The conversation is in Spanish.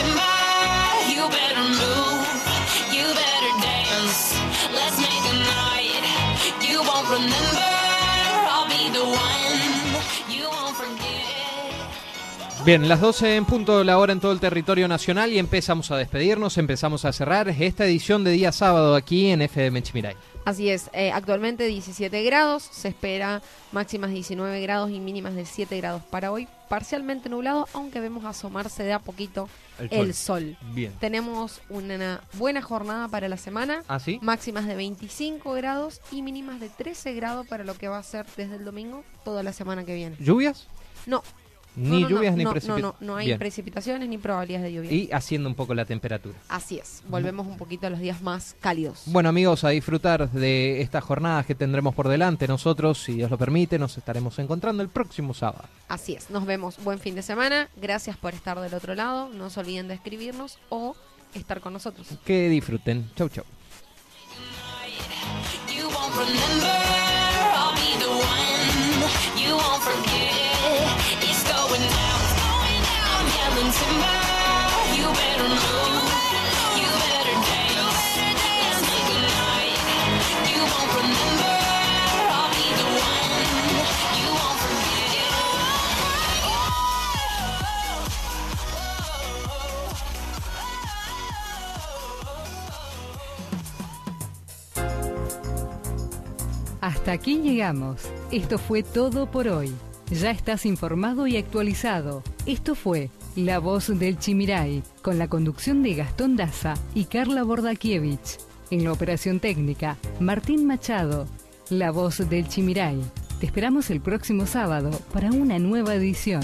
You better move, you better dance. Let's make a night you won't remember. Bien, las 12 en punto la hora en todo el territorio nacional y empezamos a despedirnos, empezamos a cerrar esta edición de día sábado aquí en FM Chimiray. Así es, eh, actualmente 17 grados, se espera máximas 19 grados y mínimas de 7 grados para hoy, parcialmente nublado, aunque vemos asomarse de a poquito el, sol. Bien. Tenemos una buena jornada para la semana, ¿Ah, sí? máximas de 25 grados y mínimas de 13 grados para lo que va a ser desde el domingo toda la semana que viene. ¿Lluvias? No, Ni no, no, lluvias no, ni no, precipitaciones. No, no, no hay Bien. precipitaciones ni probabilidades de lluvia. Y haciendo un poco la temperatura. Así es, volvemos un poquito a los días más cálidos. Bueno amigos, a disfrutar de estas jornadas que tendremos por delante. Nosotros, si Dios lo permite, nos estaremos encontrando el próximo sábado. Así es, nos vemos. Buen fin de semana. Gracias por estar del otro lado. No se olviden de escribirnos o estar con nosotros. Que disfruten. Chau, chau. Hasta aquí llegamos. Esto fue todo por hoy. Ya estás informado y actualizado. Esto fue La Voz del Chimiray, con la conducción de Gastón Daza y Carla Bordakiewicz. En la operación técnica, Martín Machado. La Voz del Chimiray. Te esperamos el próximo sábado para una nueva edición.